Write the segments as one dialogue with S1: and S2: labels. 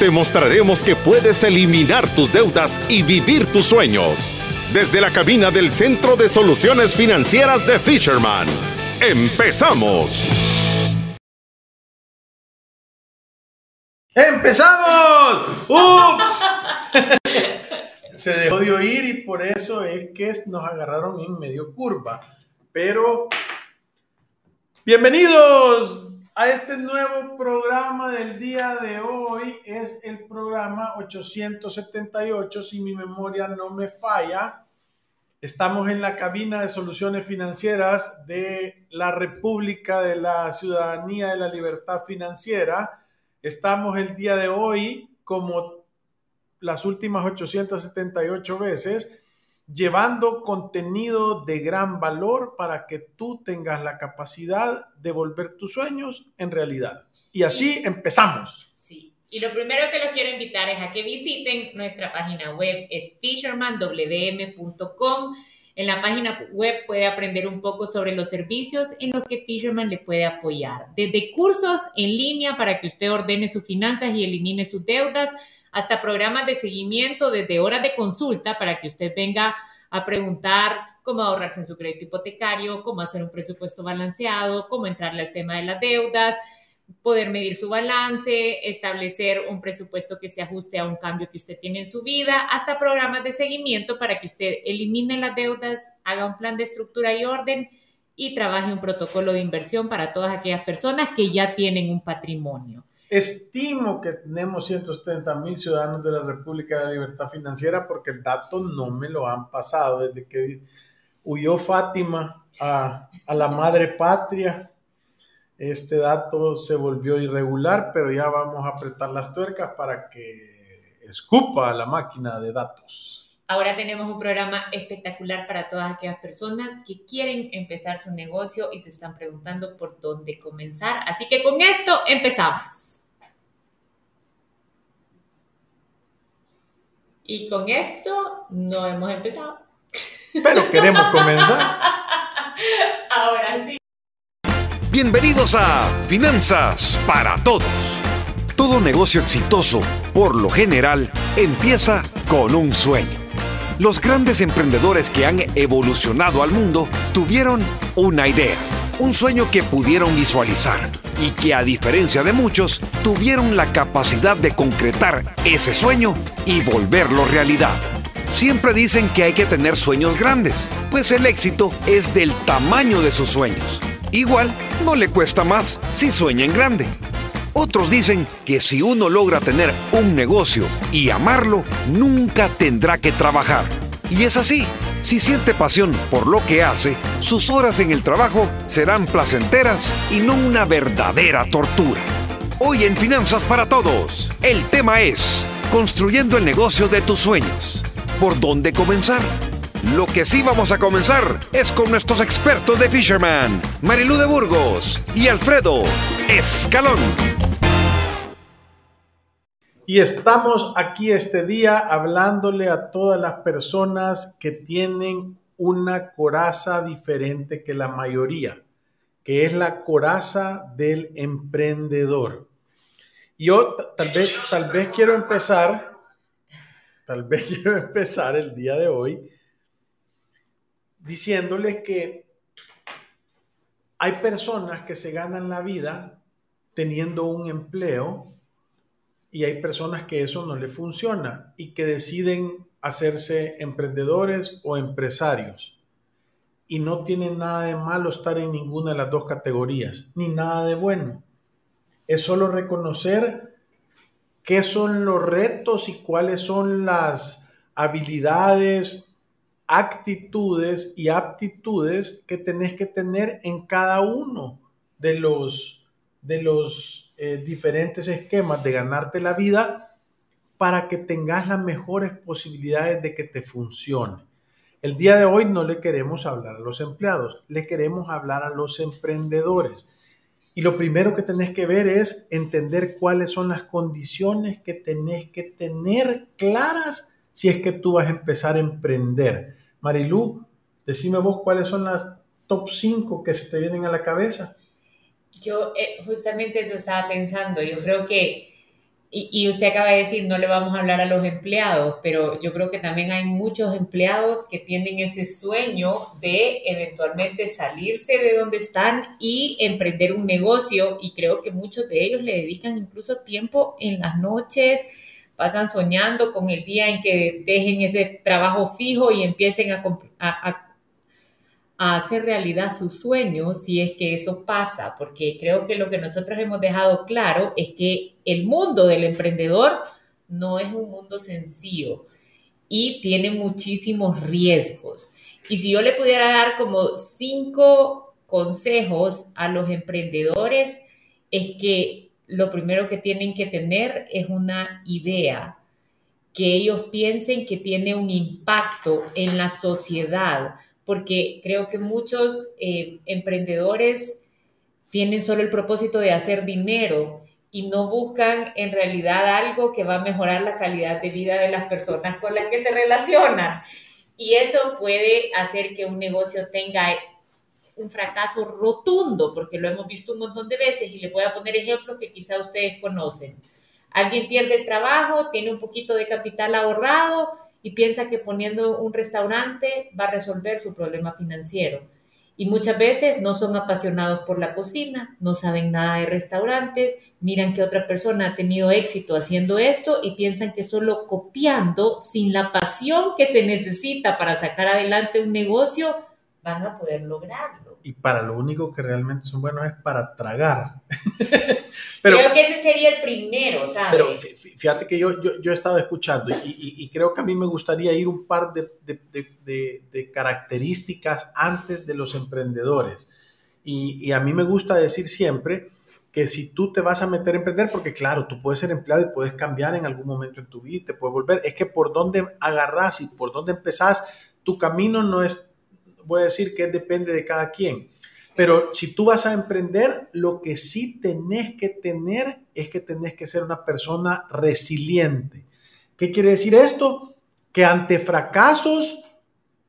S1: Te mostraremos que puedes eliminar tus deudas y vivir tus sueños. Desde la cabina del Centro de Soluciones Financieras de Fisherman. ¡Empezamos!
S2: ¡Empezamos! ¡Ups! Se dejó de oír y por eso es que nos agarraron en medio curva. Pero, bienvenidos a este nuevo programa del día de hoy. Es el programa 878, si mi memoria no me falla. Estamos en la cabina de soluciones financieras de la República de la Ciudadanía de la Libertad Financiera Estamos el día de hoy, como las últimas 878 veces, llevando contenido de gran valor para que tú tengas la capacidad de volver tus sueños en realidad. Y así empezamos.
S3: Sí. Y lo primero que los quiero invitar es a que visiten nuestra página web, es fishermanwm.com en la página web puede aprender un poco sobre los servicios en los que Fisherman le puede apoyar, desde cursos en línea para que usted ordene sus finanzas y elimine sus deudas, hasta programas de seguimiento desde horas de consulta para que usted venga a preguntar cómo ahorrarse en su crédito hipotecario, cómo hacer un presupuesto balanceado, cómo entrarle al tema de las deudas, poder medir su balance, establecer un presupuesto que se ajuste a un cambio que usted tiene en su vida, hasta programas de seguimiento para que usted elimine las deudas, haga un plan de estructura y orden y trabaje un protocolo de inversión para todas aquellas personas que ya tienen un patrimonio.
S2: Estimo que tenemos 170 mil ciudadanos de la República de la Libertad Financiera porque el dato no me lo han pasado desde que huyó Fátima a la madre patria este dato se volvió irregular, pero ya vamos a apretar las tuercas para que escupa la máquina de datos.
S3: Ahora tenemos un programa espectacular para todas aquellas personas que quieren empezar su negocio y se están preguntando por dónde comenzar. Así que con esto empezamos. Y con esto no hemos empezado.
S2: Pero queremos comenzar.
S3: Ahora sí.
S1: Bienvenidos a Finanzas para Todos. Todo negocio exitoso, por lo general, empieza con un sueño. Los grandes emprendedores que han evolucionado al mundo tuvieron una idea, un sueño que pudieron visualizar y que a diferencia de muchos, tuvieron la capacidad de concretar ese sueño y volverlo realidad. Siempre dicen que hay que tener sueños grandes, pues el éxito es del tamaño de sus sueños. Igual, no le cuesta más si sueña en grande. Otros dicen que si uno logra tener un negocio y amarlo, nunca tendrá que trabajar. Y es así. Si siente pasión por lo que hace, sus horas en el trabajo serán placenteras y no una verdadera tortura. Hoy en Finanzas para Todos, el tema es construyendo el negocio de tus sueños. ¿Por dónde comenzar? Lo que sí vamos a comenzar es con nuestros expertos de Fisherman, Marilú de Burgos y Alfredo Escalón.
S2: Y estamos aquí este día hablándole a todas las personas que tienen una coraza diferente que la mayoría, que es la coraza del emprendedor. Yo tal vez, tal vez quiero empezar, tal vez quiero empezar el día de hoy diciéndoles que hay personas que se ganan la vida teniendo un empleo y hay personas que eso no le funciona y que deciden hacerse emprendedores o empresarios. Y no tienen nada de malo estar en ninguna de las dos categorías, ni nada de bueno. Es solo reconocer qué son los retos y cuáles son las habilidades actitudes y aptitudes que tenés que tener en cada uno de los, de los eh, diferentes esquemas de ganarte la vida para que tengas las mejores posibilidades de que te funcione. El día de hoy no le queremos hablar a los empleados, le queremos hablar a los emprendedores. Y lo primero que tenés que ver es entender cuáles son las condiciones que tenés que tener claras si es que tú vas a empezar a emprender. Marilú, decime vos cuáles son las top 5 que se te vienen a la cabeza.
S3: Yo eh, justamente eso estaba pensando. Yo creo que y, usted acaba de decir, no le vamos a hablar a los empleados, pero yo creo que también hay muchos empleados que tienen ese sueño de eventualmente salirse de donde están y emprender un negocio. Y creo que muchos de ellos le dedican incluso tiempo en las noches, pasan soñando con el día en que dejen ese trabajo fijo y empiecen a, a a hacer realidad sus sueños si es que eso pasa, porque creo que lo que nosotros hemos dejado claro es que el mundo del emprendedor no es un mundo sencillo y tiene muchísimos riesgos. Y si yo le pudiera dar como cinco consejos a los emprendedores, es que lo primero que tienen que tener es una idea, que ellos piensen que tiene un impacto en la sociedad, porque creo que muchos eh, emprendedores tienen solo el propósito de hacer dinero y no buscan en realidad algo que va a mejorar la calidad de vida de las personas con las que se relacionan. Y eso puede hacer que un negocio tenga un fracaso rotundo, porque lo hemos visto un montón de veces y le voy a poner ejemplos que quizá ustedes conocen. Alguien pierde el trabajo, tiene un poquito de capital ahorrado y piensa que poniendo un restaurante va a resolver su problema financiero. Y muchas veces no son apasionados por la cocina, no saben nada de restaurantes, miran que otra persona ha tenido éxito haciendo esto y piensan que solo copiando, sin la pasión que se necesita para sacar adelante un negocio, van a poder lograrlo.
S2: Y para lo único que realmente son buenos es para tragar.
S3: creo que ese sería el primero, ¿sabes?
S2: Pero fíjate que yo, yo, he estado escuchando y, creo que a mí me gustaría ir un par de, de, de, características antes de los emprendedores. Y, a mí me gusta decir siempre que si tú te vas a meter a emprender, porque claro, tú puedes ser empleado y puedes cambiar en algún momento en tu vida y te puedes volver, es que por dónde agarras y por dónde empezás, tu camino no es, voy a decir que depende de cada quien pero si tú vas a emprender, lo que sí tenés que tener es que tenés que ser una persona resiliente. ¿Qué quiere decir esto? Que ante fracasos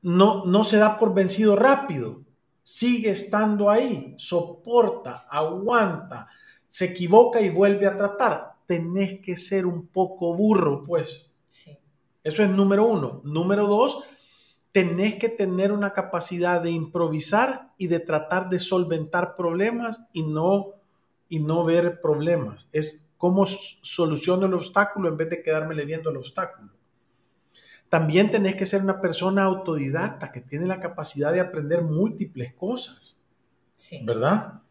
S2: no, no se da por vencido rápido. Sigue estando ahí, soporta, aguanta, se equivoca y vuelve a tratar. Tenés que ser un poco burro, pues. Sí. Eso es número uno. Número dos, tenés que tener una capacidad de improvisar y de tratar de solventar problemas y no, y no ver problemas. Es cómo soluciono el obstáculo en vez de quedarme leyendo el obstáculo. También tenés que ser una persona autodidacta que tiene la capacidad de aprender múltiples cosas. ¿Verdad?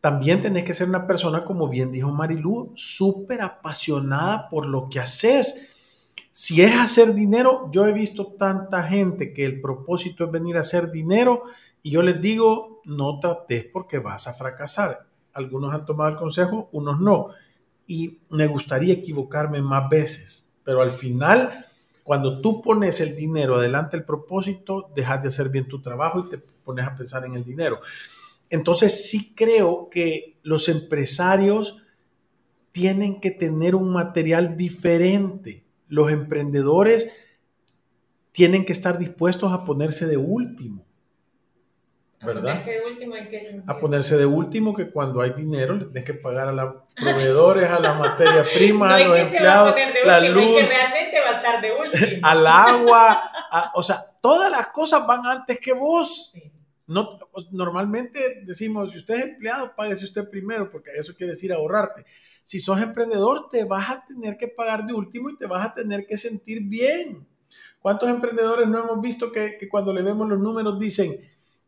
S2: También tenés que ser una persona, como bien dijo Marilú, súper apasionada por lo que haces si es hacer dinero, yo he visto tanta gente que el propósito es venir a hacer dinero y yo les digo, no trates porque vas a fracasar. Algunos han tomado el consejo, unos no. Y me gustaría equivocarme más veces, pero al final, cuando tú pones el dinero adelante el propósito, dejas de hacer bien tu trabajo y te pones a pensar en el dinero. Entonces sí creo que los empresarios tienen que tener un material diferente los emprendedores tienen que estar dispuestos a ponerse de último. ¿Verdad? ¿A ponerse de último en qué sentido? A ponerse de último que cuando hay dinero le tienes que pagar a los proveedores, a la materia prima, a los empleados, la luz,
S3: que realmente va a estar de último.
S2: al agua, o sea, todas las cosas van antes que vos. No, normalmente decimos, si usted es empleado, páguese usted primero, porque eso quiere decir ahorrarte si sos emprendedor, te vas a tener que pagar de último y te vas a tener que sentir bien. ¿Cuántos emprendedores no hemos visto que, cuando le vemos los números dicen,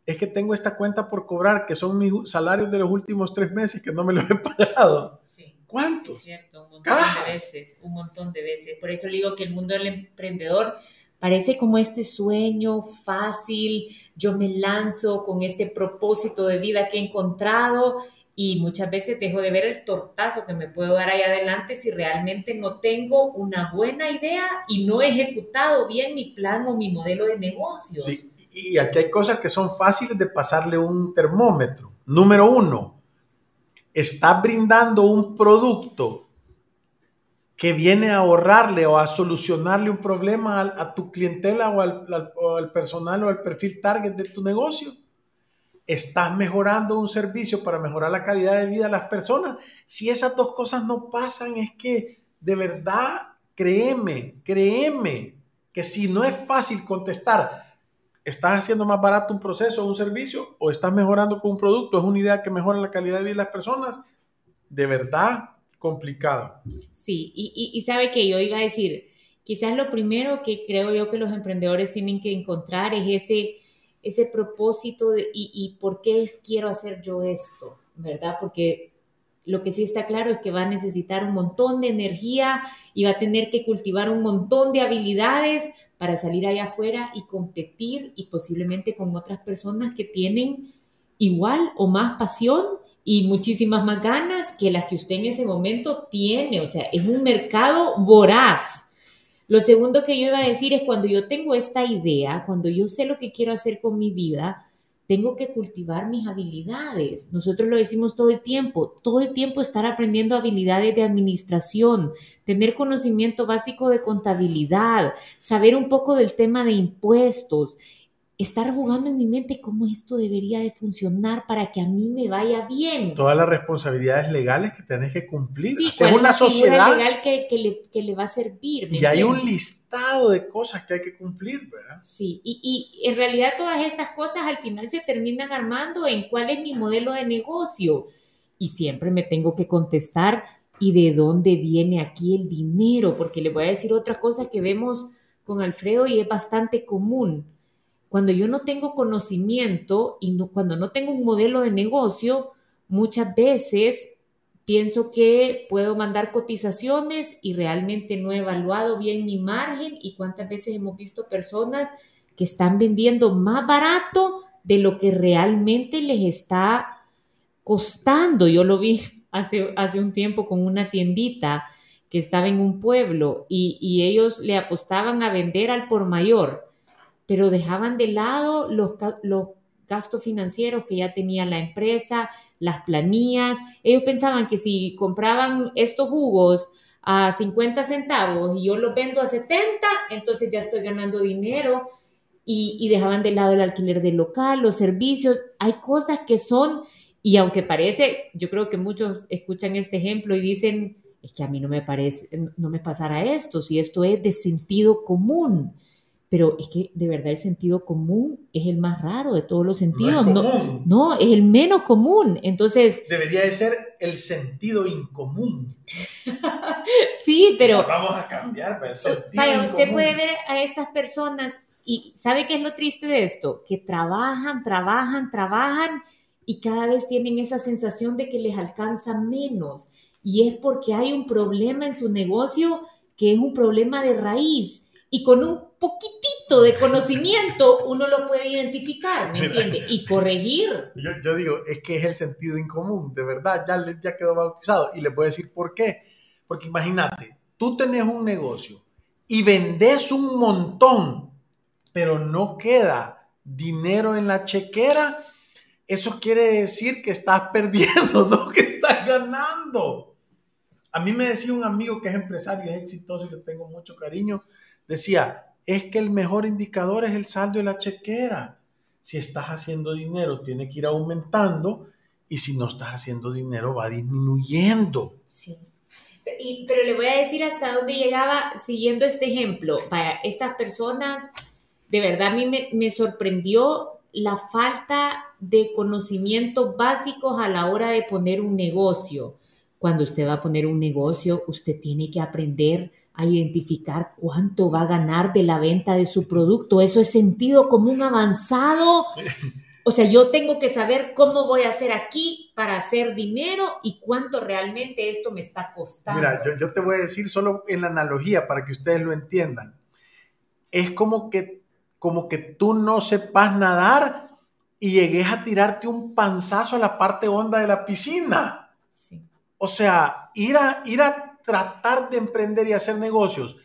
S2: es que tengo esta cuenta por cobrar, que son mis salarios de los últimos tres meses que no me los he pagado? Sí. ¿Cuántos?
S3: Es cierto, un montón de veces, un montón de veces. Por eso le digo que el mundo del emprendedor parece como este sueño fácil, yo me lanzo con este propósito de vida que he encontrado y muchas veces dejo de ver el tortazo que me puedo dar ahí adelante si realmente no tengo una buena idea y no he ejecutado bien mi plan o mi modelo de negocio.
S2: Sí, y aquí hay cosas que son fáciles de pasarle un termómetro. Número uno, estás brindando un producto que viene a ahorrarle o a solucionarle un problema a, tu clientela o al, personal o al perfil target de tu negocio. Estás mejorando un servicio para mejorar la calidad de vida de las personas. Si esas dos cosas no pasan, es que de verdad, créeme, créeme, que si no es fácil contestar, ¿estás haciendo más barato un proceso o un servicio o estás mejorando con un producto? ¿Es una idea que mejora la calidad de vida de las personas? De verdad, complicado.
S3: Sí, y, sabe que yo iba a decir, quizás lo primero que creo yo que los emprendedores tienen que encontrar es ese, ese propósito de, y, y por qué quiero hacer yo esto, ¿verdad? Porque lo que sí está claro es que va a necesitar un montón de energía y va a tener que cultivar un montón de habilidades para salir allá afuera y competir y posiblemente con otras personas que tienen igual o más pasión y muchísimas más ganas que las que usted en ese momento tiene. O sea, es un mercado voraz. Lo segundo que yo iba a decir es cuando yo tengo esta idea, cuando yo sé lo que quiero hacer con mi vida, tengo que cultivar mis habilidades. Nosotros lo decimos todo el tiempo, todo el tiempo estar aprendiendo habilidades de administración, tener conocimiento básico de contabilidad, saber un poco del tema de impuestos estar jugando en mi mente cómo esto debería de funcionar para que a mí me vaya bien.
S2: Todas las responsabilidades legales que tenés que cumplir.
S3: Sí, es una sociedad legal que, que, le, va a servir.
S2: Y hay un listado de cosas que hay que cumplir, ¿verdad?
S3: Sí, y, y en realidad todas estas cosas al final se terminan armando en cuál es mi modelo de negocio. Y siempre me tengo que contestar, ¿y de dónde viene aquí el dinero? Porque le voy a decir otra cosa que vemos con Alfredo y es bastante común cuando yo no tengo conocimiento y cuando no tengo un modelo de negocio, muchas veces pienso que puedo mandar cotizaciones y realmente no he evaluado bien mi margen y cuántas veces hemos visto personas que están vendiendo más barato de lo que realmente les está costando. Yo lo vi hace, hace un tiempo con una tiendita que estaba en un pueblo y ellos le apostaban a vender al por mayor pero dejaban de lado los, los gastos financieros que ya tenía la empresa, las planillas. Ellos pensaban que si compraban estos jugos a 50 centavos y yo los vendo a 70, entonces ya estoy ganando dinero y, y, dejaban de lado el alquiler del local, los servicios. Hay cosas que son, y aunque parece, yo creo que muchos escuchan este ejemplo y dicen, es que a mí no me parece, no me pasará esto, si esto es de sentido común pero es que de verdad el sentido común es el más raro de todos los sentidos. No, no, es el menos común. Entonces...
S2: Debería de ser el sentido incomún.
S3: sí, pero...
S2: vamos a cambiar.
S3: Pues, para usted puede ver a estas personas y ¿sabe qué es lo triste de esto? Que trabajan, trabajan, trabajan y cada vez tienen esa sensación de que les alcanza menos. Y es porque hay un problema en su negocio que es un problema de raíz. Y con un poquitito de conocimiento uno lo puede identificar, ¿me entiende? Y corregir.
S2: Yo, digo, es que es el sentido incomún, de verdad, ya, ya quedó bautizado. Y le voy a decir por qué. Porque imagínate, tú tenés un negocio y vendes un montón, pero no queda dinero en la chequera, eso quiere decir que estás perdiendo, no que estás ganando. A mí me decía un amigo que es empresario, es exitoso y le tengo mucho cariño, decía, es que el mejor indicador es el saldo de la chequera. Si estás haciendo dinero, tiene que ir aumentando y si no estás haciendo dinero, va disminuyendo.
S3: Sí. pero le voy a decir hasta dónde llegaba siguiendo este ejemplo. Para estas personas, de verdad a mí me, me sorprendió la falta de conocimientos básicos a la hora de poner un negocio. Cuando usted va a poner un negocio, usted tiene que aprender a identificar cuánto va a ganar de la venta de su producto. Eso es sentido común avanzado. O sea, yo tengo que saber cómo voy a hacer aquí para hacer dinero y cuánto realmente esto me está costando.
S2: Mira, yo, te voy a decir solo en la analogía para que ustedes lo entiendan. Es como que, como que tú no sepas nadar y llegues a tirarte un panzazo a la parte honda de la piscina. Sí. O sea, ir a, ir a tratar de emprender y hacer negocios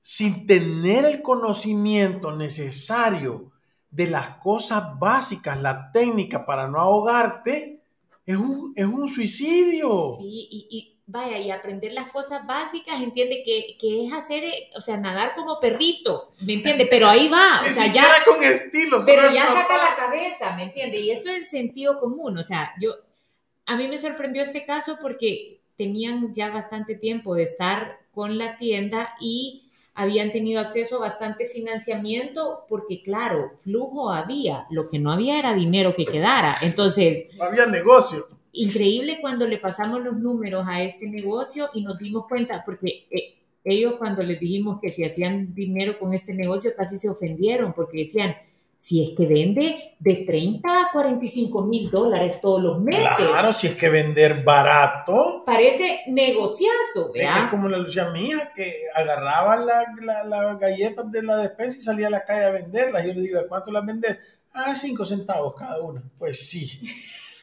S2: sin tener el conocimiento necesario de las cosas básicas, la técnica para no ahogarte, es un, es un suicidio.
S3: Sí, y, y, vaya, y aprender las cosas básicas, entiende que, que, es hacer, eh, o sea, nadar como perrito, ¿me entiende? Pero ahí va, o sea, ya.
S2: con estilo,
S3: pero ya saca la cabeza, ¿me entiende? Y eso es sentido común, o sea, yo, a mí me sorprendió este caso porque tenían ya bastante tiempo de estar con la tienda y habían tenido acceso a bastante financiamiento porque, claro, flujo había, lo que no había era dinero que quedara. Entonces...
S2: No había negocio.
S3: Increíble cuando le pasamos los números a este negocio y nos dimos cuenta, porque eh, ellos cuando les dijimos que si hacían dinero con este negocio casi se ofendieron porque decían, si es que vende de 30 a 45 mil dólares todos los meses.
S2: Claro, si es que vender barato.
S3: Parece negociazo, ¿verdad?
S2: Es como la Lucia mía que agarraba las la, galletas de la despensa y salía a la calle a venderlas. Yo le digo, ¿cuánto las vendes? Ah, 5 centavos cada una. Pues sí.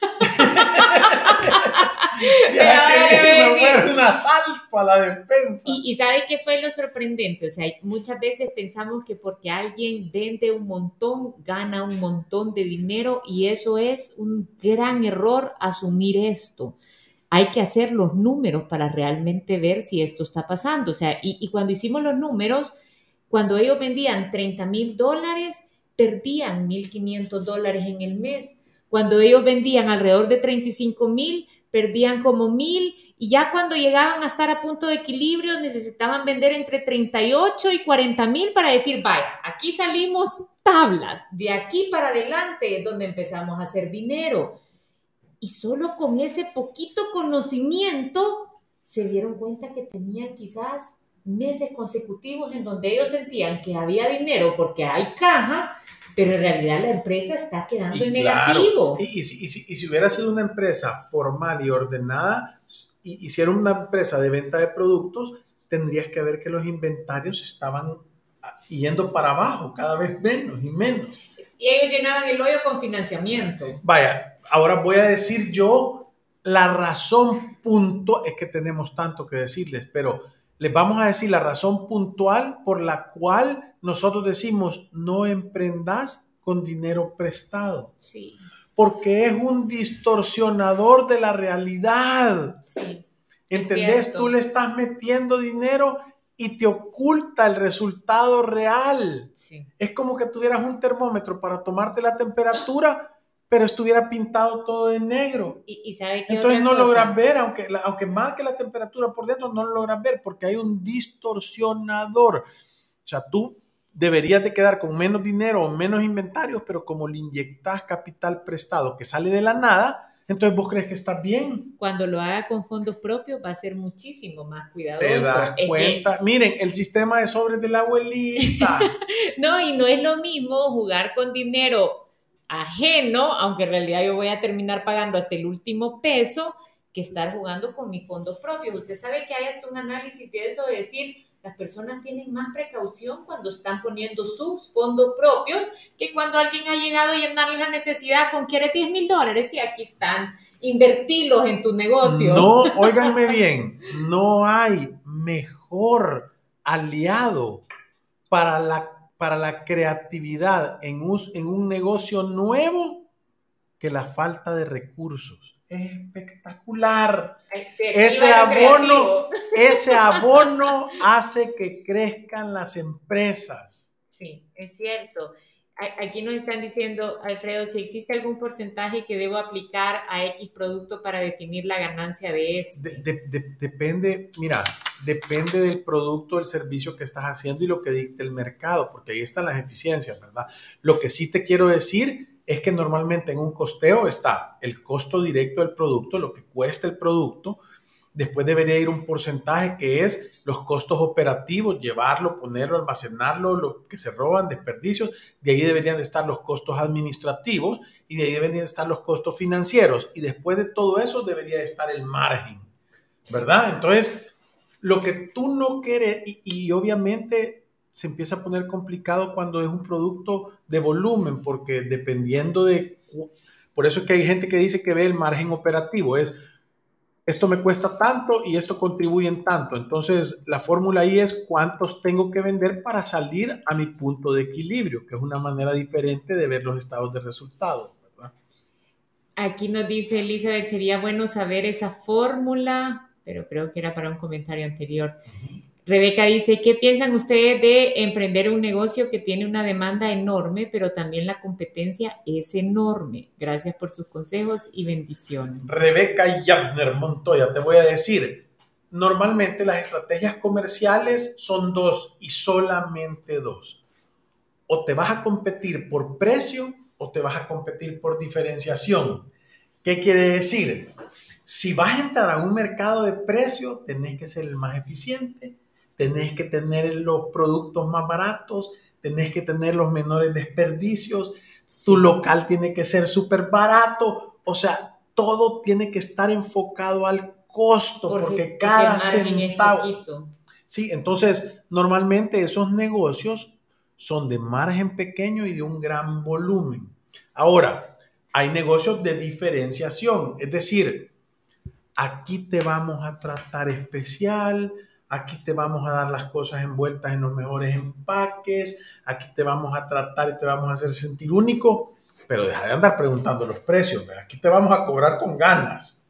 S2: un asalto a la defensa.
S3: Y, y ¿sabe qué fue lo sorprendente? O sea, muchas veces pensamos que porque alguien vende un montón, gana un montón de dinero y eso es un gran error asumir esto. Hay que hacer los números para realmente ver si esto está pasando. O sea, y, y cuando hicimos los números, cuando ellos vendían 30 mil dólares, perdían 1.500 dólares en el mes. Cuando ellos vendían alrededor de 35 mil, perdían como mil y ya cuando llegaban a estar a punto de equilibrio necesitaban vender entre 38 y 40 mil para decir, vaya, aquí salimos tablas, de aquí para adelante es donde empezamos a hacer dinero. Y solo con ese poquito conocimiento se dieron cuenta que tenían quizás meses consecutivos en donde ellos sentían que había dinero porque hay caja, pero en realidad la empresa está quedando en negativo.
S2: Y, si, hubiera sido una empresa formal y ordenada, y hiciera una empresa de venta de productos, tendrías que ver que los inventarios estaban yendo para abajo, cada vez menos y menos.
S3: Y ellos llenaban el hoyo con financiamiento.
S2: Vaya, ahora voy a decir yo la razón puntual, es que tenemos tanto que decirles, pero les vamos a decir la razón puntual por la cual nosotros decimos no emprendas con dinero prestado.
S3: Sí.
S2: Porque es un distorsionador de la realidad.
S3: Sí.
S2: ¿Entendés? Tú le estás metiendo dinero y te oculta el resultado real.
S3: Sí.
S2: Es como que tuvieras un termómetro para tomarte la temperatura pero estuviera pintado todo de negro.
S3: ¿Y, sabe
S2: Entonces no logras ver, aunque, aunque marque la temperatura por dentro, no lo logras ver porque hay un distorsionador. O sea, tú deberías de quedar con menos dinero o menos inventarios, pero como le inyectas capital prestado que sale de la nada, entonces vos crees que estás bien.
S3: Cuando lo haga con fondos propios va a ser muchísimo más cuidadoso.
S2: Te das cuenta. Miren, el sistema de sobres de la abuelita.
S3: no, y no es lo mismo jugar con dinero ajeno, aunque en realidad yo voy a terminar pagando hasta el último peso, que estar jugando con mi fondo propio. Usted sabe que hay hasta un análisis de eso, de decir, las personas tienen más precaución cuando están poniendo sus fondos propios que cuando alguien ha llegado a llenarle la necesidad con quiere 10 mil dólares y aquí están, invertirlos en tu negocio.
S2: No, óiganme bien, no hay mejor aliado para la para la creatividad en un, en un negocio nuevo que la falta de recursos. Es espectacular. ese abono, ese abono hace que crezcan las empresas.
S3: Sí, es cierto. Aquí nos están diciendo, Alfredo, si existe algún porcentaje que debo aplicar a X producto para definir la ganancia de este.
S2: depende, mira, depende del producto, del servicio que estás haciendo y lo que dicte el mercado, porque ahí están las eficiencias, ¿verdad? Lo que sí te quiero decir es que normalmente en un costeo está el costo directo del producto, lo que cuesta el producto, Después debería ir un porcentaje que es los costos operativos, llevarlo, ponerlo, almacenarlo, lo que se roban, desperdicios. De ahí deberían estar los costos administrativos y de ahí deberían estar los costos financieros. Y después de todo eso debería estar el margen, ¿verdad? Entonces, lo que tú no quieres, y, obviamente se empieza a poner complicado cuando es un producto de volumen, porque dependiendo de... Por eso es que hay gente que dice que ve el margen operativo, es esto me cuesta tanto y esto contribuye en tanto. Entonces, la fórmula ahí es cuántos tengo que vender para salir a mi punto de equilibrio, que es una manera diferente de ver los estados de resultado.
S3: Aquí nos dice Elizabeth, sería bueno saber esa fórmula, pero creo que era para un comentario anterior. Rebeca dice, ¿qué piensan ustedes de emprender un negocio que tiene una demanda enorme, pero también la competencia es enorme? Gracias por sus consejos y bendiciones.
S2: Rebeca Yabner Montoya, te voy a decir, normalmente las estrategias comerciales son dos y solamente dos. O te vas a competir por precio o te vas a competir por diferenciación. ¿Qué quiere decir? Si vas a entrar a un mercado de precio, tenés que ser el más eficiente tenés que tener los productos más baratos, tenés que tener los menores desperdicios, tu local tiene que ser súper barato, o sea, todo tiene que estar enfocado al costo, porque, cada centavo... Sí, entonces normalmente esos negocios son de margen pequeño y de un gran volumen. Ahora, hay negocios de diferenciación, es decir, aquí te vamos a tratar especial, aquí te vamos a dar las cosas envueltas en los mejores empaques, aquí te vamos a tratar y te vamos a hacer sentir único, pero deja de andar preguntando los precios, aquí te vamos a cobrar con ganas.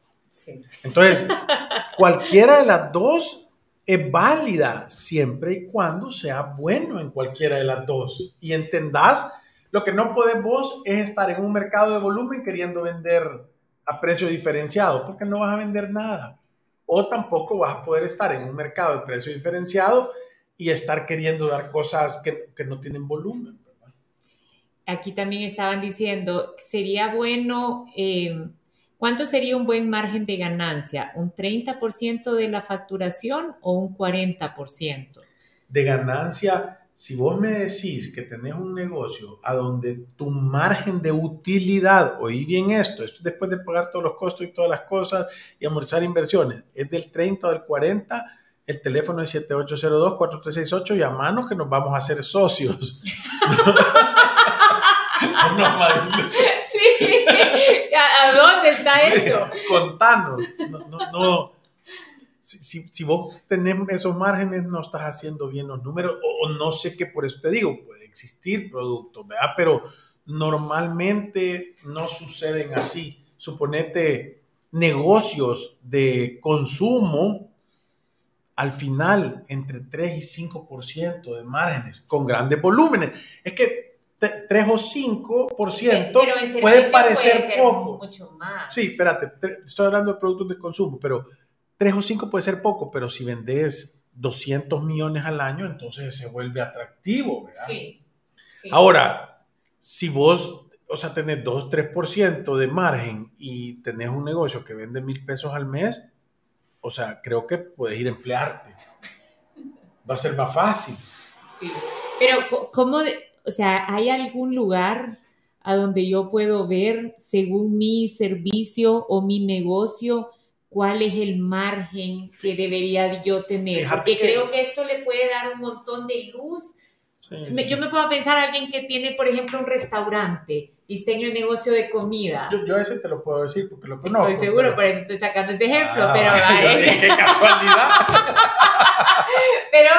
S2: Entonces, cualquiera de las dos es válida siempre y cuando sea bueno en cualquiera de las dos. Y entendás lo que no podés vos es estar en un mercado de volumen queriendo vender a precio diferenciado, porque no vas a vender nada o tampoco vas a poder estar en un mercado de precio diferenciado y estar queriendo dar cosas que, que no tienen volumen.
S3: Aquí también estaban diciendo, sería bueno, eh, ¿cuánto sería un buen margen de ganancia? ¿Un 30% de la facturación o un 40%?
S2: De ganancia, si vos me decís que tenés un negocio a donde tu margen de utilidad, oí bien esto, esto después de pagar todos los costos y todas las cosas y amortizar inversiones, es del 30 o del 40, el teléfono es 7802-4368, llamanos que nos vamos a hacer socios.
S3: sí, ¿a dónde está eso?
S2: Contanos, no, no, no si, vos tenés esos márgenes, no estás haciendo bien los números, o, no sé qué, por eso te digo, puede existir productos, ¿verdad? Pero normalmente no suceden así. Suponete negocios de consumo, al final, entre 3 y 5% de márgenes, con grandes volúmenes. Es que 3 o 5% puede parecer poco.
S3: Mucho más.
S2: Sí, espérate, estoy hablando de productos de consumo, pero 3 o 5 puede ser poco, pero si vendes 200 millones al año, entonces se vuelve atractivo, ¿verdad? Sí. Ahora, si vos, o sea, tenés 2, 3% de margen y tenés un negocio que vende mil pesos al mes, o sea, creo que puedes ir a emplearte. Va a ser más fácil.
S3: Sí. Pero, ¿cómo, o sea, hay algún lugar a donde yo puedo ver, según mi servicio o mi negocio, cuál es el margen que debería yo tener. Porque creo que esto le puede dar un montón de luz. yo me puedo pensar a alguien que tiene, por ejemplo, un restaurante y está en el negocio de comida.
S2: Yo, yo ese te lo puedo decir porque lo conozco.
S3: Estoy seguro, por eso estoy sacando ese ejemplo, ah, pero
S2: ¡Qué casualidad!
S3: pero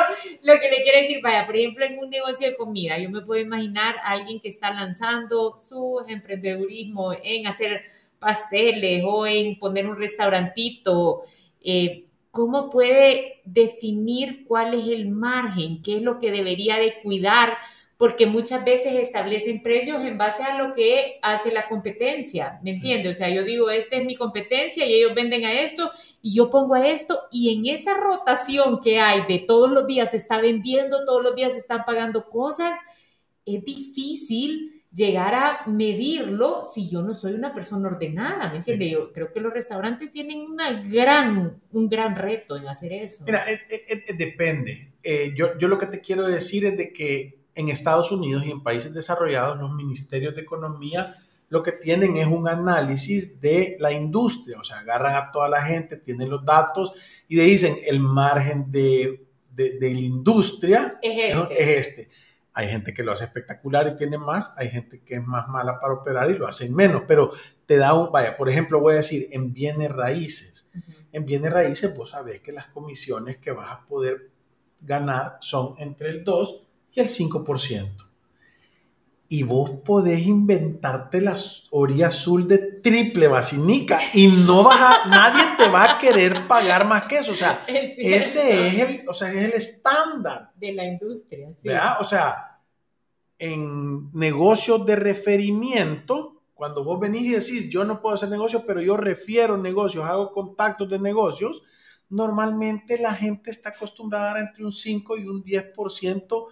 S3: lo que le quiero decir, vaya, por ejemplo, en un negocio de comida, yo me puedo imaginar a alguien que está lanzando su emprendedurismo en hacer pasteles o en poner un restaurantito, eh, ¿cómo puede definir cuál es el margen? ¿Qué es lo que debería de cuidar? Porque muchas veces establecen precios en base a lo que hace la competencia, ¿me entiendes? O sea, yo digo, esta es mi competencia y ellos venden a esto y yo pongo a esto y en esa rotación que hay de todos los días se está vendiendo, todos los días se están pagando cosas, es difícil llegar a medirlo si yo no soy una persona ordenada, ¿me entiendes? Yo creo que los restaurantes tienen una gran, un gran reto en hacer eso.
S2: Mira, eh, eh, eh, depende. yo, yo lo que te quiero decir es de que en Estados Unidos y en países desarrollados los ministerios de economía lo que tienen es un análisis de la industria, o sea, agarran a toda la gente, tienen los datos y le dicen el margen de de, de la industria
S3: Es
S2: ¿no?
S3: este.
S2: es este. Hay gente que lo hace espectacular y tiene más, hay gente que es más mala para operar y lo hacen menos, pero te da un, vaya, por ejemplo, voy a decir, en bienes raíces. En bienes raíces vos sabés que las comisiones que vas a poder ganar son entre el 2 y el 5%. Y vos podés inventarte la orilla azul de triple vacinica y no vas a, nadie te va a querer pagar más que eso. O sea,
S3: Es
S2: ese es el, o sea, es el estándar.
S3: de la industria, sí.
S2: ¿verdad? O sea, en negocios de referimiento, cuando vos venís y decís, yo no puedo hacer negocios, pero yo refiero negocios, hago contactos de negocios, normalmente la gente está acostumbrada a dar entre un 5 y un 10%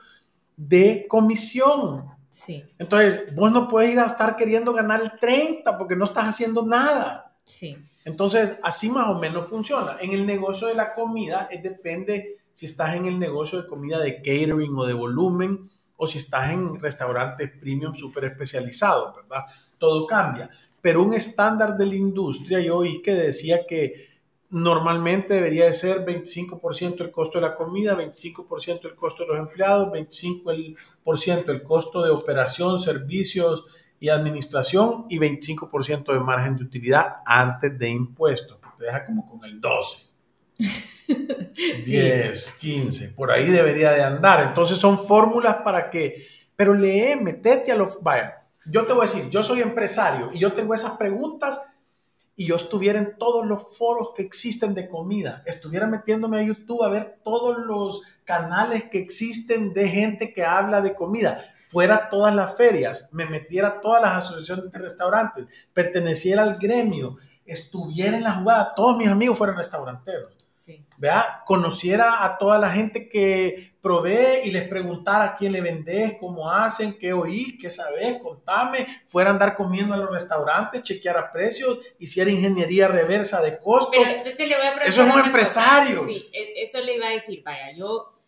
S2: de comisión.
S3: Sí,
S2: Entonces, vos no puedes ir a estar queriendo ganar el 30 porque no estás haciendo nada.
S3: sí.
S2: Entonces, así más o menos funciona. En el negocio de la comida, es depende si estás en el negocio de comida de catering o de volumen, o si estás en restaurantes premium súper especializados, ¿verdad? Todo cambia. Pero un estándar de la industria, yo oí que decía que normalmente debería de ser 25% el costo de la comida, 25% el costo de los empleados, 25% el costo de operación, servicios y administración y 25% de margen de utilidad antes de impuestos. Te deja como con el 12. 10, 15, por ahí debería de andar. Entonces son fórmulas para que, pero lee, metete a los, vaya, yo te voy a decir, yo soy empresario y yo tengo esas preguntas y yo estuviera en todos los foros que existen de comida, estuviera metiéndome a YouTube a ver todos los canales que existen de gente que habla de comida, fuera todas las ferias, me metiera a todas las asociaciones de restaurantes, perteneciera al gremio, estuviera en la jugada, todos mis amigos fueran restauranteros.
S3: Sí.
S2: ¿verdad? Conociera a toda la gente que provee y les preguntara a quién le vendés, cómo hacen, qué oís, qué sabes, contame, fuera a andar comiendo a los restaurantes, chequeara precios, hiciera ingeniería reversa de costos.
S3: Pero entonces le voy a preguntar.
S2: Eso es un
S3: cosa.
S2: empresario.
S3: Sí, e- eso le iba a decir, vaya, yo,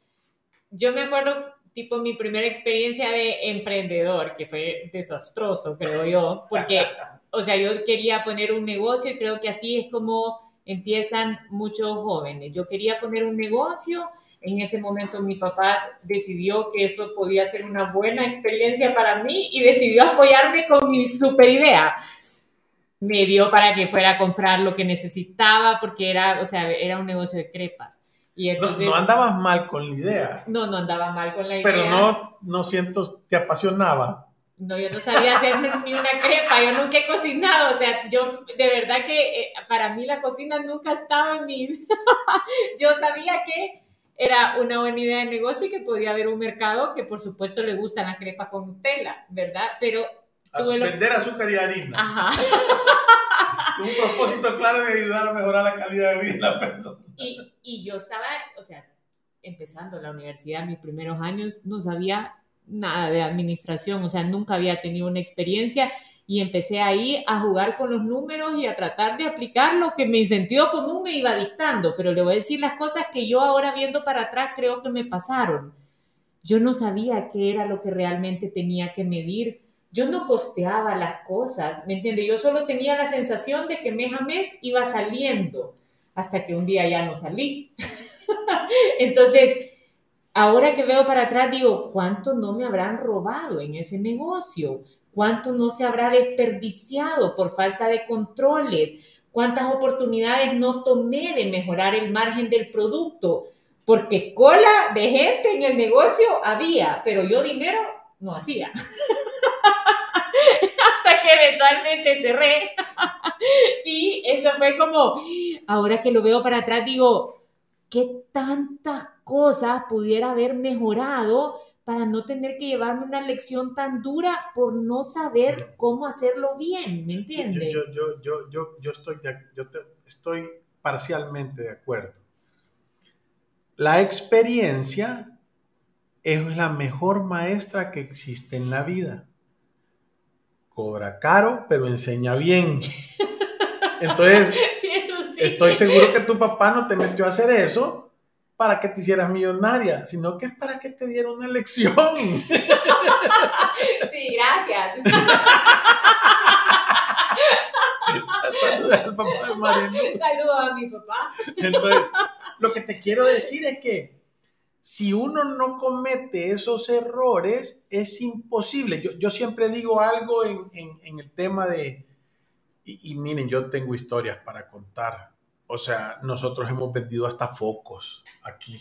S3: yo me acuerdo, tipo, mi primera experiencia de emprendedor, que fue desastroso, creo yo, porque, o sea, yo quería poner un negocio y creo que así es como empiezan muchos jóvenes. Yo quería poner un negocio. En ese momento mi papá decidió que eso podía ser una buena experiencia para mí y decidió apoyarme con mi super idea me dio para que fuera a comprar lo que necesitaba porque era, o sea, era un negocio de crepas. Y
S2: No,
S3: entonces,
S2: no andabas mal con la idea,
S3: no, no andaba mal con la idea.
S2: pero no, no siento, te apasionaba.
S3: No, yo no sabía hacer ni una crepa, yo nunca he cocinado, o sea, yo de verdad que eh, para mí la cocina nunca estaba en mis... yo sabía que era una buena idea de negocio y que podía haber un mercado que por supuesto le gustan las crepas con Nutella, ¿verdad? Pero
S2: A
S3: Tuve lo-
S2: vender azúcar y harina.
S3: Ajá.
S2: Un propósito claro de ayudar a mejorar la calidad de vida de la persona.
S3: Y, y yo estaba, o sea, empezando la universidad, mis primeros años, no sabía nada de administración, o sea, nunca había tenido una experiencia y empecé ahí a jugar con los números y a tratar de aplicar lo que mi sentido común me iba dictando, pero le voy a decir las cosas que yo ahora viendo para atrás creo que me pasaron. Yo no sabía qué era lo que realmente tenía que medir. Yo no costeaba las cosas, ¿me entiende? Yo solo tenía la sensación de que mes a mes iba saliendo hasta que un día ya no salí. Entonces, ahora que veo para atrás, digo, ¿cuánto no me habrán robado en ese negocio? ¿Cuánto no se habrá desperdiciado por falta de controles? ¿Cuántas oportunidades no tomé de mejorar el margen del producto? Porque cola de gente en el negocio había, pero yo dinero no hacía. Hasta que eventualmente cerré. y eso fue como, ahora que lo veo para atrás, digo, ¿qué tantas cosas pudiera haber mejorado para no tener que llevarme una lección tan dura por no saber cómo hacerlo bien? ¿Me entiendes?
S2: Yo, yo, yo, yo, yo, estoy, yo te- estoy parcialmente de acuerdo. La experiencia es la mejor maestra que existe en la vida. Cobra caro, pero enseña bien. Entonces,
S3: Sí, eso sí.
S2: estoy seguro que tu papá no te metió a hacer eso para que te hicieras millonaria, sino que es para que te diera una lección.
S3: Sí, gracias.
S2: Saluda al papá de Marilu.
S3: Saludos a mi papá.
S2: Entonces, lo que te quiero decir es que si uno no comete esos errores, es imposible. Yo, yo siempre digo algo en, en, el tema de, y, miren, yo tengo historias para contar. O sea, nosotros hemos vendido hasta focos aquí.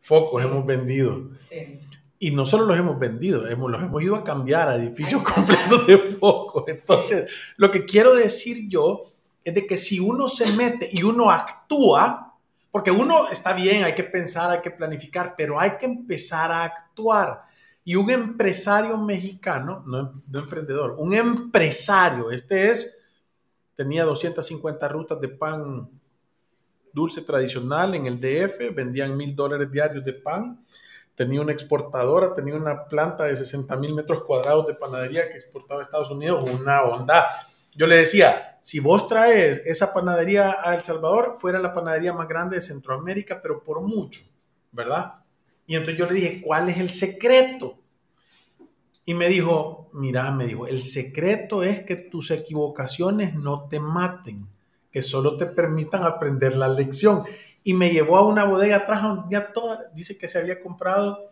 S2: Focos hemos vendido. Sí. Y no solo los hemos vendido, hemos, los hemos ido a cambiar a edificios completos de focos. Entonces, lo que quiero decir yo es de que si uno se mete y uno actúa, porque uno está bien, hay que pensar, hay que planificar, pero hay que empezar a actuar. Y un empresario mexicano, no, emprendedor, un empresario, este es, tenía 250 rutas de pan dulce tradicional en el DF, vendían mil dólares diarios de pan, tenía una exportadora, tenía una planta de 60 mil metros cuadrados de panadería que exportaba a Estados Unidos, una onda. Yo le decía, si vos traes esa panadería a El Salvador, fuera la panadería más grande de Centroamérica, pero por mucho, ¿verdad? Y entonces yo le dije, ¿cuál es el secreto? Y me dijo, mira, me dijo, el secreto es que tus equivocaciones no te maten, que solo te permitan aprender la lección. Y me llevó a una bodega atrás donde toda, dice que se había comprado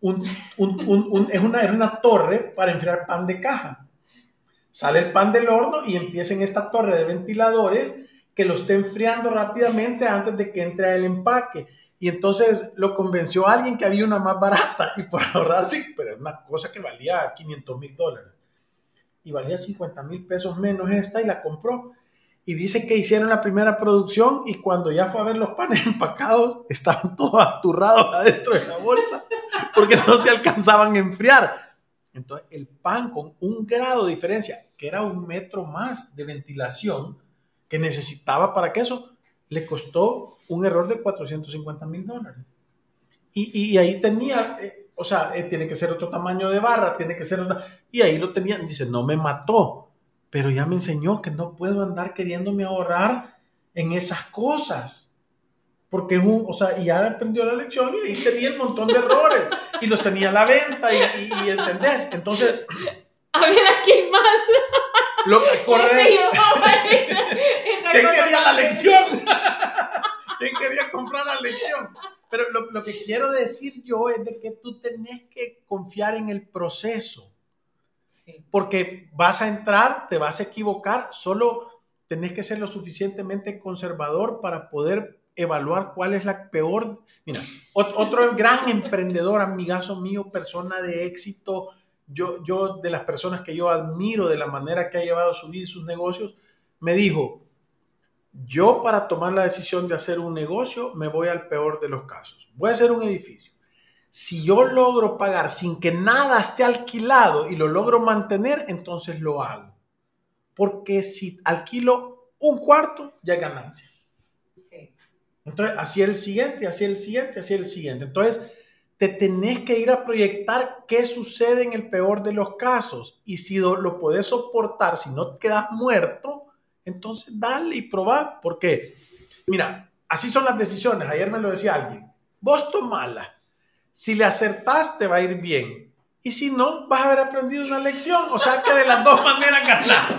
S2: un, es una, era una torre para enfriar pan de caja. Sale el pan del horno y empieza en esta torre de ventiladores que lo esté enfriando rápidamente antes de que entre el empaque. Y entonces lo convenció a alguien que había una más barata y por ahorrar, sí, pero una cosa que valía 500 mil dólares. Y valía 50 mil pesos menos esta y la compró. Y dice que hicieron la primera producción y cuando ya fue a ver los panes empacados, estaban todos aturrados adentro de la bolsa porque no se alcanzaban a enfriar. Entonces, el pan con un grado de diferencia, que era un metro más de ventilación que necesitaba para que eso, le costó un error de 450 mil dólares. Y, y, ahí tenía, eh, o sea, eh, tiene que ser otro tamaño de barra, tiene que ser otra, y ahí lo tenía, dice, no me mató, pero ya me enseñó que no puedo andar queriéndome ahorrar en esas cosas porque es un, o sea, y ya aprendió la lección y ahí tenía un montón de errores y los tenía a la venta y, y, ¿entendés? Entonces...
S3: A ver, ¿a quién más?
S2: Lo, corre... ¿Quién quería la lección? ¿Quién quería comprar la lección? Pero lo, lo, que quiero decir yo es de que tú tenés que confiar en el proceso. Sí. Porque vas a entrar, te vas a equivocar, solo tenés que ser lo suficientemente conservador para poder evaluar cuál es la peor. Mira, otro gran emprendedor, amigazo mío, persona de éxito, yo, yo de las personas que yo admiro de la manera que ha llevado su vida y sus negocios, me dijo, yo para tomar la decisión de hacer un negocio me voy al peor de los casos. Voy a hacer un edificio. Si yo logro pagar sin que nada esté alquilado y lo logro mantener, entonces lo hago. Porque si alquilo un cuarto, ya hay ganancia. Entonces, así el siguiente, así el siguiente, así el siguiente. Entonces, te tenés que ir a proyectar qué sucede en el peor de los casos. Y si lo, lo podés soportar, si no quedas muerto, entonces dale y probá. Porque, mira, así son las decisiones. Ayer me lo decía alguien. Vos tomala. Si le acertás, te va a ir bien. Y si no, vas a haber aprendido una lección. O sea que de las dos maneras ganás.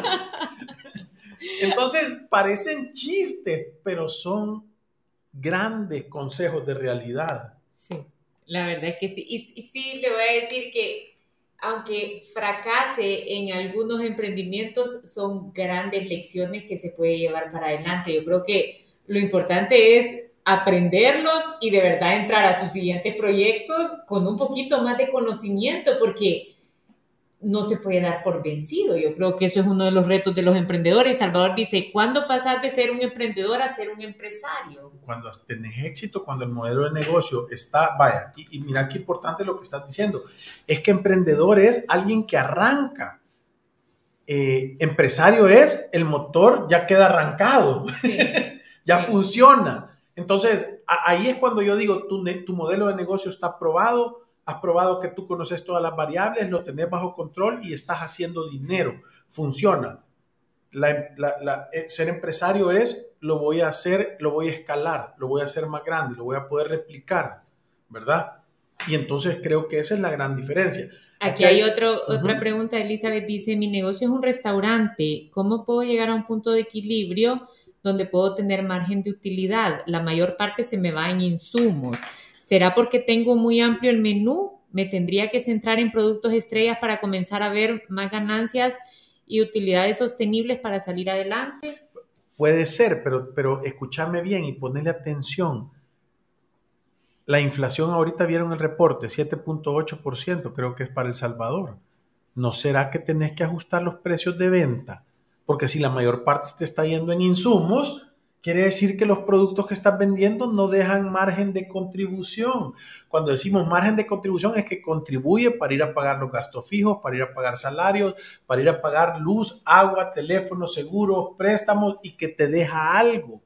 S2: Entonces, parecen chistes, pero son grandes consejos de realidad.
S3: Sí, la verdad es que sí. Y, sí, le voy a decir que aunque fracase en algunos emprendimientos, son grandes lecciones que se puede llevar para adelante. Yo creo que lo importante es aprenderlos y de verdad entrar a sus siguientes proyectos con un poquito más de conocimiento, porque no se puede dar por vencido. Yo creo que eso es uno de los retos de los emprendedores. Salvador dice, ¿cuándo pasar de ser un emprendedor a ser un empresario?
S2: Cuando tenés éxito, cuando el modelo de negocio está, vaya, y, mira qué importante lo que estás diciendo, es que emprendedor es alguien que arranca. Eh, empresario es el motor ya queda arrancado, ya funciona. Entonces, ahí es cuando yo digo, tu, tu modelo de negocio está probado, has probado que tú conoces todas las variables, lo tenés bajo control y estás haciendo dinero. Funciona. Eh, ser empresario es, lo voy a hacer, lo voy a escalar, lo voy a hacer más grande, lo voy a poder replicar, ¿verdad? Y entonces creo que esa es la gran diferencia.
S3: Aquí, hay, otro, otra pregunta, Elizabeth dice, mi negocio es un restaurante, ¿cómo puedo llegar a un punto de equilibrio donde puedo tener margen de utilidad? La mayor parte se me va en insumos ¿Será porque tengo muy amplio el menú? ¿Me tendría que centrar en productos estrellas para comenzar a ver más ganancias y utilidades sostenibles para salir adelante?
S2: Puede ser, pero, pero escúchame bien y ponerle atención. La inflación ahorita vieron el reporte, 7.8% creo que es para El Salvador. ¿No será que tenés que ajustar los precios de venta? Porque si la mayor parte te está yendo en insumos, quiere decir que los productos que estás vendiendo no dejan margen de contribución. Cuando decimos margen de contribución es que contribuye para ir a pagar los gastos fijos, para ir a pagar salarios, para ir a pagar luz, agua, teléfono, seguros, préstamos y que te deja algo.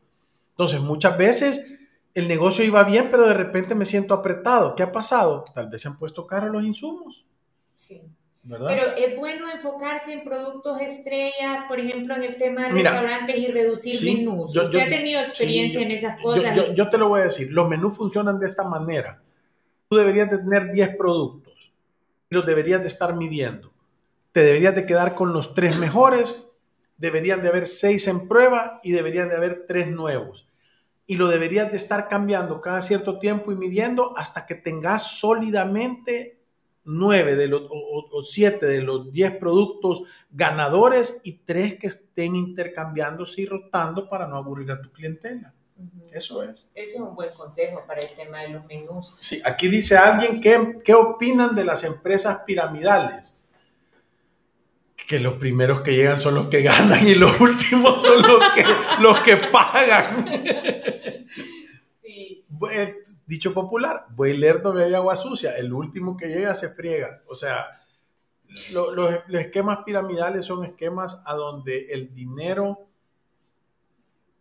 S2: Entonces, muchas veces el negocio iba bien, pero de repente me siento apretado. ¿Qué ha pasado? Tal vez se han puesto caros los insumos.
S3: Sí. Pero es bueno enfocarse en productos estrellas, por ejemplo, en el tema de restaurantes y reducir menús. Usted ha tenido experiencia en esas cosas.
S2: Yo, te lo voy a decir, los menús funcionan de esta manera. Tú deberías de tener 10 productos y los deberías de estar midiendo. Te deberías de quedar con los tres mejores, deberían de haber 6 en prueba y deberían de haber 3 nuevos. Y lo deberías de estar cambiando cada cierto tiempo y midiendo hasta que tengas sólidamente nueve de los, o, siete de los diez productos ganadores y tres que estén intercambiándose y rotando para no aburrir a tu clientela. Eso es.
S3: Ese es un buen consejo para el tema de los menús.
S2: Sí, aquí dice alguien que, qué opinan de las empresas piramidales. Que los primeros que llegan son los que ganan y los últimos son los que, los que pagan. dicho popular, voy lerdo bebe agua sucia, el último que llega se friega. O sea, los, esquemas piramidales son esquemas a donde el dinero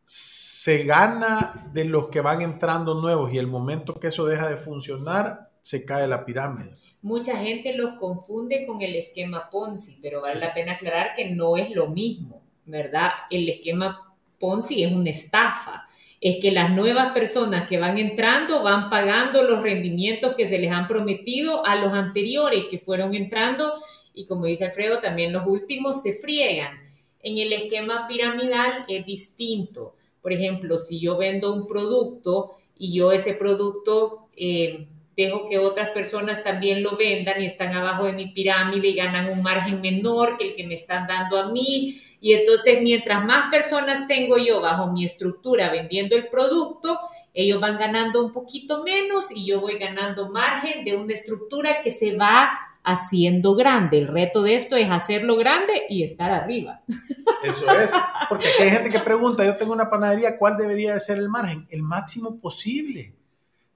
S2: se gana de los que van entrando nuevos y el momento que eso deja de funcionar, se cae la pirámide.
S3: Mucha gente los confunde con el esquema Ponzi, pero vale la pena aclarar que no es lo mismo, ¿verdad? El esquema Ponzi es una estafa es que las nuevas personas que van entrando van pagando los rendimientos que se les han prometido a los anteriores que fueron entrando y como dice Alfredo, también los últimos se friegan. En el esquema piramidal es distinto. Por ejemplo, si yo vendo un producto y yo ese producto eh, dejo que otras personas también lo vendan y están abajo de mi pirámide y ganan un margen menor que el que me están dando a mí. Y entonces, mientras más personas tengo yo bajo mi estructura vendiendo el producto, ellos van ganando un poquito menos y yo voy ganando margen de una estructura que se va haciendo grande. El reto de esto es hacerlo grande y estar arriba.
S2: Eso es, porque hay gente que pregunta, yo tengo una panadería, ¿cuál debería de ser el margen? El máximo posible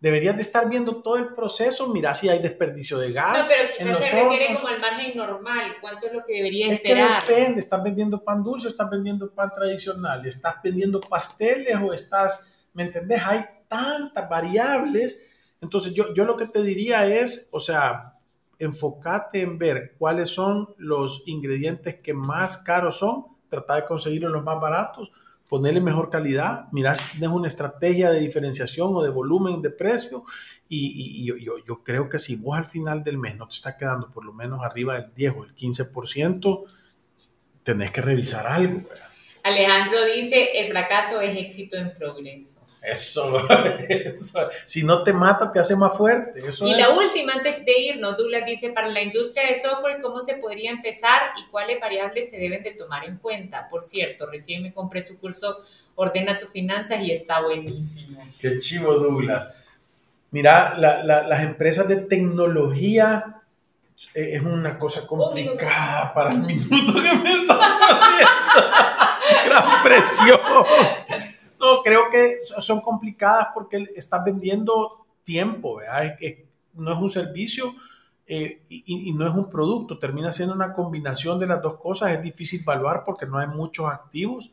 S2: deberías de estar viendo todo el proceso, mira si hay desperdicio de gas.
S3: No, pero quizás se refiere como al margen normal, ¿cuánto es lo que debería esperar?
S2: Que depende, ¿estás vendiendo pan dulce estás vendiendo pan tradicional? ¿Estás vendiendo pasteles o estás, me entendés? Hay tantas variables. Entonces yo, yo lo que te diría es, o sea, enfócate en ver cuáles son los ingredientes que más caros son, tratar de conseguirlos los más baratos, ponerle mejor calidad, mirar si tienes una estrategia de diferenciación o de volumen de precio y, yo, yo, creo que si vos al final del mes no te está quedando por lo menos arriba del 10 o el 15%, tenés que revisar algo.
S3: Alejandro dice, el fracaso es éxito en progreso.
S2: Eso, si no te mata, te hace más fuerte.
S3: y la última, antes de irnos, Douglas dice, para la industria de software, ¿cómo se podría empezar y cuáles variables se deben de tomar en cuenta? Por cierto, recién me compré su curso Ordena tus finanzas y está buenísimo.
S2: Qué chivo, Douglas. Mira, las empresas de tecnología eh, es una cosa complicada para el minuto que me está poniendo. Gran presión. Creo que son complicadas porque estás vendiendo tiempo, no es un servicio eh, y, no es un producto, termina siendo una combinación de las dos cosas, es difícil evaluar porque no hay muchos activos,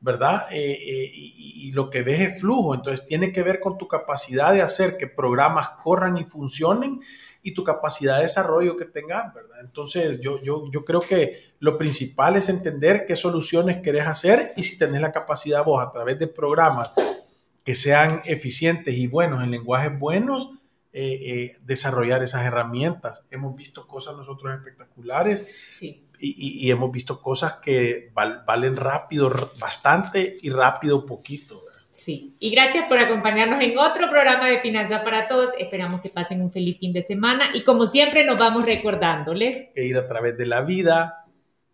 S2: ¿verdad? Eh, eh, y, lo que ves es flujo, entonces tiene que ver con tu capacidad de hacer que programas corran y funcionen y tu capacidad de desarrollo que tengas, ¿verdad? Entonces yo, yo, yo creo que lo principal es entender qué soluciones querés hacer y si tenés la capacidad vos a través de programas que sean eficientes y buenos en lenguajes buenos, eh, eh, desarrollar esas herramientas. Hemos visto cosas nosotros espectaculares y, hemos visto cosas que valen rápido bastante y rápido poquito.
S3: Sí, y gracias por acompañarnos en otro programa de Finanzas para Todos. Esperamos que pasen un feliz fin de semana y como siempre nos vamos recordándoles
S2: que ir a través de la vida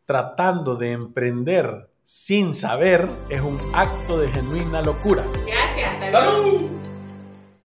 S2: tratando de emprender sin saber es un acto de genuina locura.
S3: Gracias.
S2: ¡Salud!